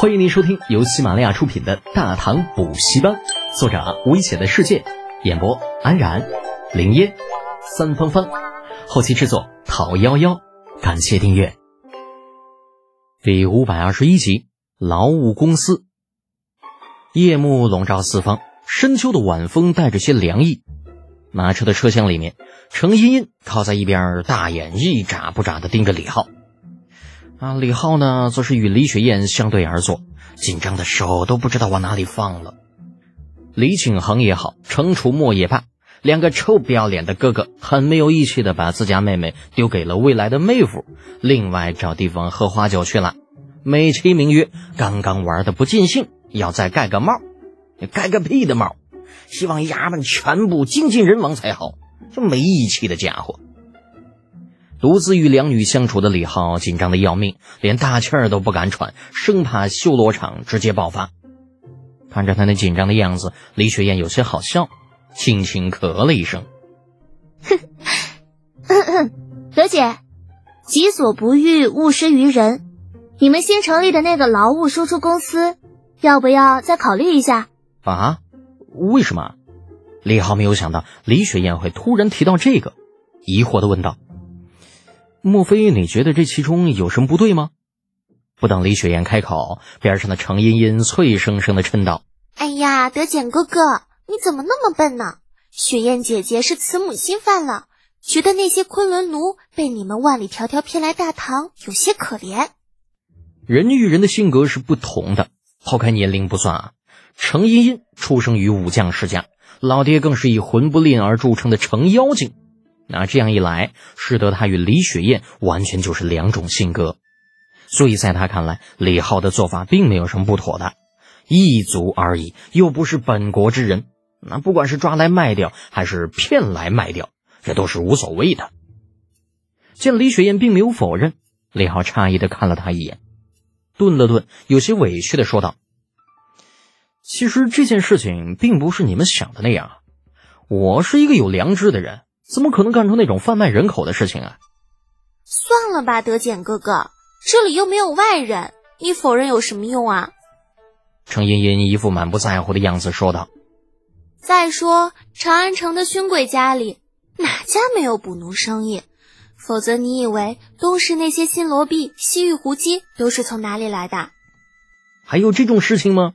欢迎您收听由喜马拉雅出品的《大唐补习班》，作者危险的世界，演播安然、林烟、三芳芳，后期制作陶幺幺。感谢订阅。第五百二十一集，劳务公司。夜幕笼罩四方，深秋的晚风带着些凉意。马车的车厢里面，程茵茵靠在一边，大眼一眨不眨的盯着李浩。啊，李浩呢，则是与李雪燕相对而坐，紧张的手都不知道往哪里放了。李景恒也好，程楚墨也罢，两个臭不要脸的哥哥，很没有义气的把自家妹妹丢给了未来的妹夫，另外找地方喝花酒去了，美其名曰刚刚玩的不尽兴，要再盖个帽，盖个屁的帽！希望衙门全部精尽人亡才好，这没义气的家伙。独自与两女相处的李浩紧张的要命，连大气儿都不敢喘，生怕修罗场直接爆发。看着他那紧张的样子，李雪燕有些好笑，轻轻咳了一声：“哼，德姐，己所不欲，勿施于人。你们新成立的那个劳务输出公司，要不要再考虑一下？”啊？为什么？李浩没有想到李雪燕会突然提到这个，疑惑的问道。莫非你觉得这其中有什么不对吗？不等李雪燕开口，边上的程茵茵脆生生的嗔道：“哎呀，德简哥哥，你怎么那么笨呢？雪燕姐姐是慈母心犯了，觉得那些昆仑奴被你们万里迢迢骗来大唐，有些可怜。人与人的性格是不同的，抛开年龄不算啊。程茵茵出生于武将世家，老爹更是以魂不吝而著称的程妖精。”那这样一来，使得他与李雪燕完全就是两种性格，所以在他看来，李浩的做法并没有什么不妥的，异族而已，又不是本国之人，那不管是抓来卖掉，还是骗来卖掉，这都是无所谓的。见李雪燕并没有否认，李浩诧异的看了他一眼，顿了顿，有些委屈的说道：“其实这件事情并不是你们想的那样，我是一个有良知的人。”怎么可能干出那种贩卖人口的事情啊？算了吧，德简哥哥，这里又没有外人，你否认有什么用啊？程茵茵一副满不在乎的样子说道。再说长安城的勋贵家里，哪家没有捕奴生意？否则你以为东市那些新罗币、西域胡姬都是从哪里来的？还有这种事情吗？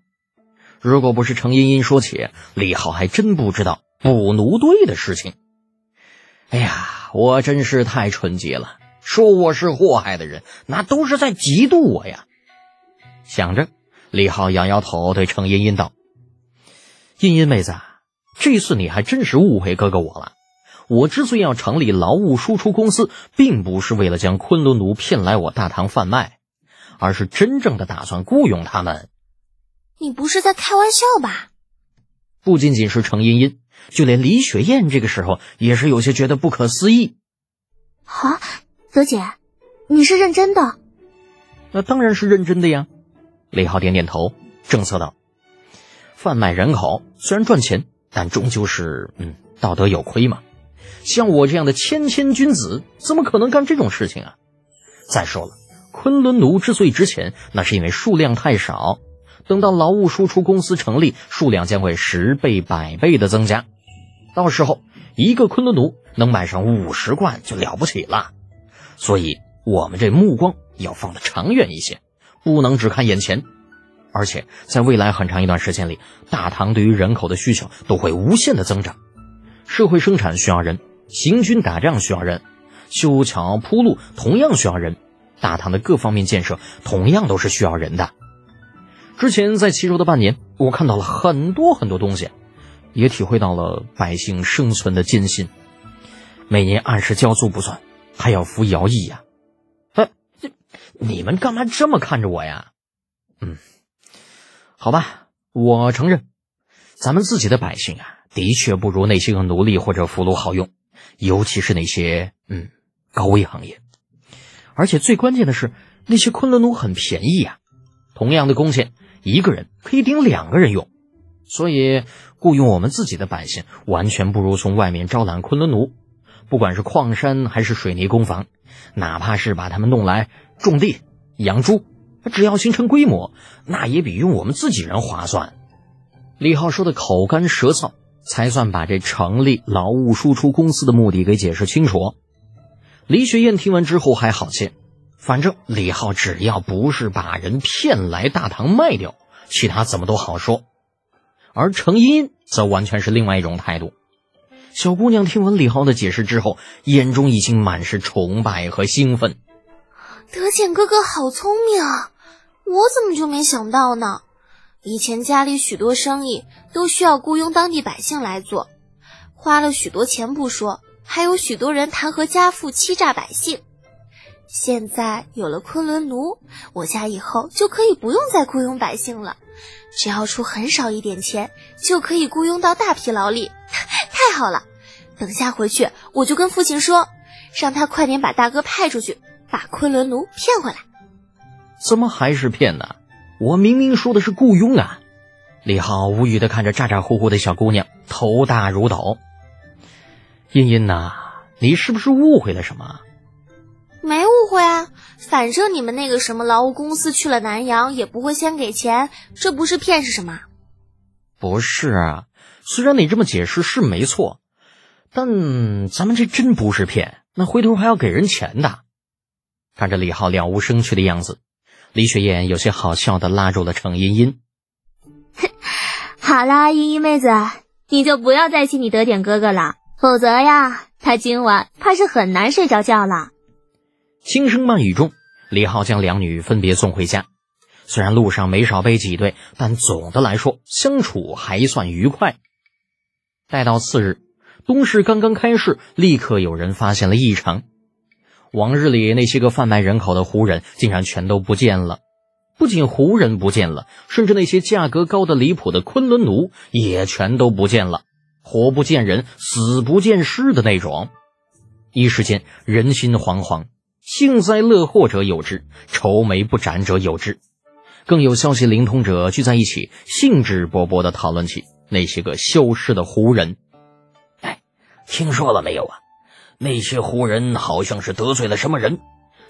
如果不是程茵茵说起，李浩还真不知道捕奴队的事情。哎呀，我真是太纯洁了！说我是祸害的人，那都是在嫉妒我呀。想着，李浩摇摇头，对程茵茵道：“茵茵妹子，这次你还真是误会哥哥我了。我之所以要成立劳务输出公司，并不是为了将昆仑奴骗来我大唐贩卖，而是真正的打算雇佣他们。你不是在开玩笑吧？不仅仅是程茵茵。”就连李雪燕这个时候也是有些觉得不可思议。啊，泽姐，你是认真的？那当然是认真的呀。李浩点点头，正色道：“贩卖人口虽然赚钱，但终究是嗯道德有亏嘛。像我这样的谦谦君子，怎么可能干这种事情啊？再说了，昆仑奴之所以值钱，那是因为数量太少。等到劳务输出公司成立，数量将会十倍、百倍的增加。”到时候，一个昆仑奴能买上五十罐就了不起了，所以我们这目光要放得长远一些，不能只看眼前。而且在未来很长一段时间里，大唐对于人口的需求都会无限的增长，社会生产需要人，行军打仗需要人，修桥铺路同样需要人，大唐的各方面建设同样都是需要人的。之前在齐州的半年，我看到了很多很多东西。也体会到了百姓生存的艰辛，每年按时交租不算，还要服徭役呀！哎，这你们干嘛这么看着我呀？嗯，好吧，我承认，咱们自己的百姓啊，的确不如那些个奴隶或者俘虏好用，尤其是那些嗯高危行业。而且最关键的是，那些昆仑奴很便宜呀，同样的工钱，一个人可以顶两个人用，所以。雇佣我们自己的百姓，完全不如从外面招揽昆仑奴。不管是矿山还是水泥工坊，哪怕是把他们弄来种地、养猪，只要形成规模，那也比用我们自己人划算。李浩说的口干舌燥，才算把这成立劳务输出公司的目的给解释清楚。李雪燕听完之后还好些，反正李浩只要不是把人骗来大唐卖掉，其他怎么都好说。而程茵则完全是另外一种态度。小姑娘听闻李浩的解释之后，眼中已经满是崇拜和兴奋。德简哥哥好聪明啊！我怎么就没想到呢？以前家里许多生意都需要雇佣当地百姓来做，花了许多钱不说，还有许多人弹劾家父、欺诈百姓。现在有了昆仑奴，我家以后就可以不用再雇佣百姓了，只要出很少一点钱，就可以雇佣到大批劳力。太好了！等下回去我就跟父亲说，让他快点把大哥派出去，把昆仑奴骗回来。怎么还是骗呢？我明明说的是雇佣啊！李浩无语的看着咋咋呼呼的小姑娘，头大如斗。茵茵呐，你是不是误会了什么？会啊，反正你们那个什么劳务公司去了南阳也不会先给钱，这不是骗是什么？不是啊，虽然你这么解释是没错，但咱们这真不是骗，那回头还要给人钱的。看着李浩了无生趣的样子。李雪燕有些好笑的拉住了程茵茵。好啦，茵茵妹子，你就不要再气你德典哥哥了，否则呀，他今晚怕是很难睡着觉了。轻声慢语中，李浩将两女分别送回家。虽然路上没少被挤兑，但总的来说相处还算愉快。待到次日，东市刚刚开市，立刻有人发现了异常。往日里那些个贩卖人口的胡人竟然全都不见了，不仅胡人不见了，甚至那些价格高的离谱的昆仑奴也全都不见了，活不见人，死不见尸的那种。一时间人心惶惶，幸灾乐祸者有之，愁眉不展者有之，更有消息灵通者聚在一起，兴致勃勃地讨论起那些个消失的胡人。哎，听说了没有啊？那些胡人好像是得罪了什么人，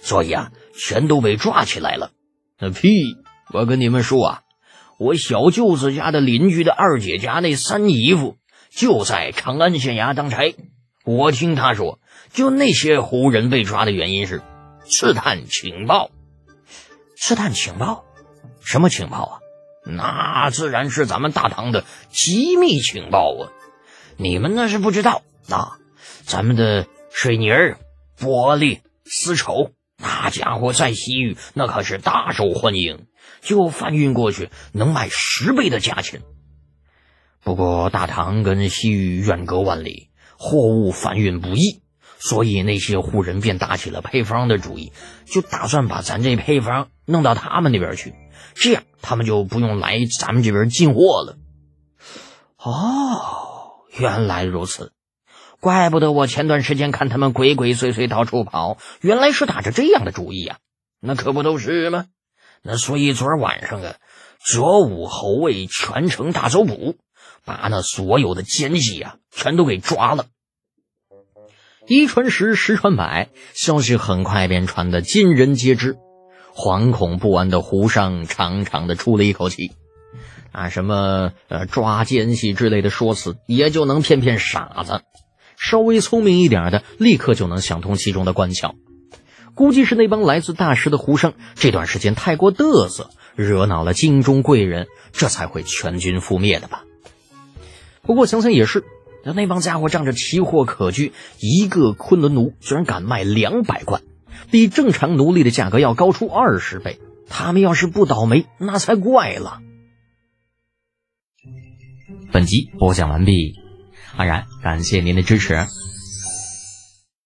所以啊，全都被抓起来了。那屁！我跟你们说啊，我小舅子家的邻居的二姐家那三姨夫就在长安县衙当差。我听他说，就那些胡人被抓的原因是刺探情报。刺探情报？什么情报啊？那自然是咱们大唐的机密情报啊！你们那是不知道啊，咱们的。水泥儿、玻璃、丝绸，那家伙在西域那可是大受欢迎，就贩运过去能卖十倍的价钱。不过大唐跟西域远隔万里，货物贩运不易，所以那些胡人便打起了配方的主意，就打算把咱这配方弄到他们那边去，这样他们就不用来咱们这边进货了。哦，原来如此。怪不得我前段时间看他们鬼鬼祟祟到处跑，原来是打着这样的主意呀！那可不都是吗？那所以昨晚上啊，左武侯卫全城大搜捕，把那所有的奸细啊全都给抓了。一传十，十传百，消息很快便传得尽人皆知。惶恐不安的胡商长长的出了一口气。啊，什么呃抓奸细之类的说辞，也就能骗骗傻子。稍微聪明一点的，立刻就能想通其中的关窍。估计是那帮来自大师的胡生这段时间太过嘚瑟，惹恼了京中贵人，这才会全军覆灭的吧。不过想想也是，那那帮家伙仗着奇货可居，一个昆仑奴居然敢卖两百贯，比正常奴隶的价格要高出二十倍。他们要是不倒霉，那才怪了。本集播讲完毕。安然，感谢您的支持。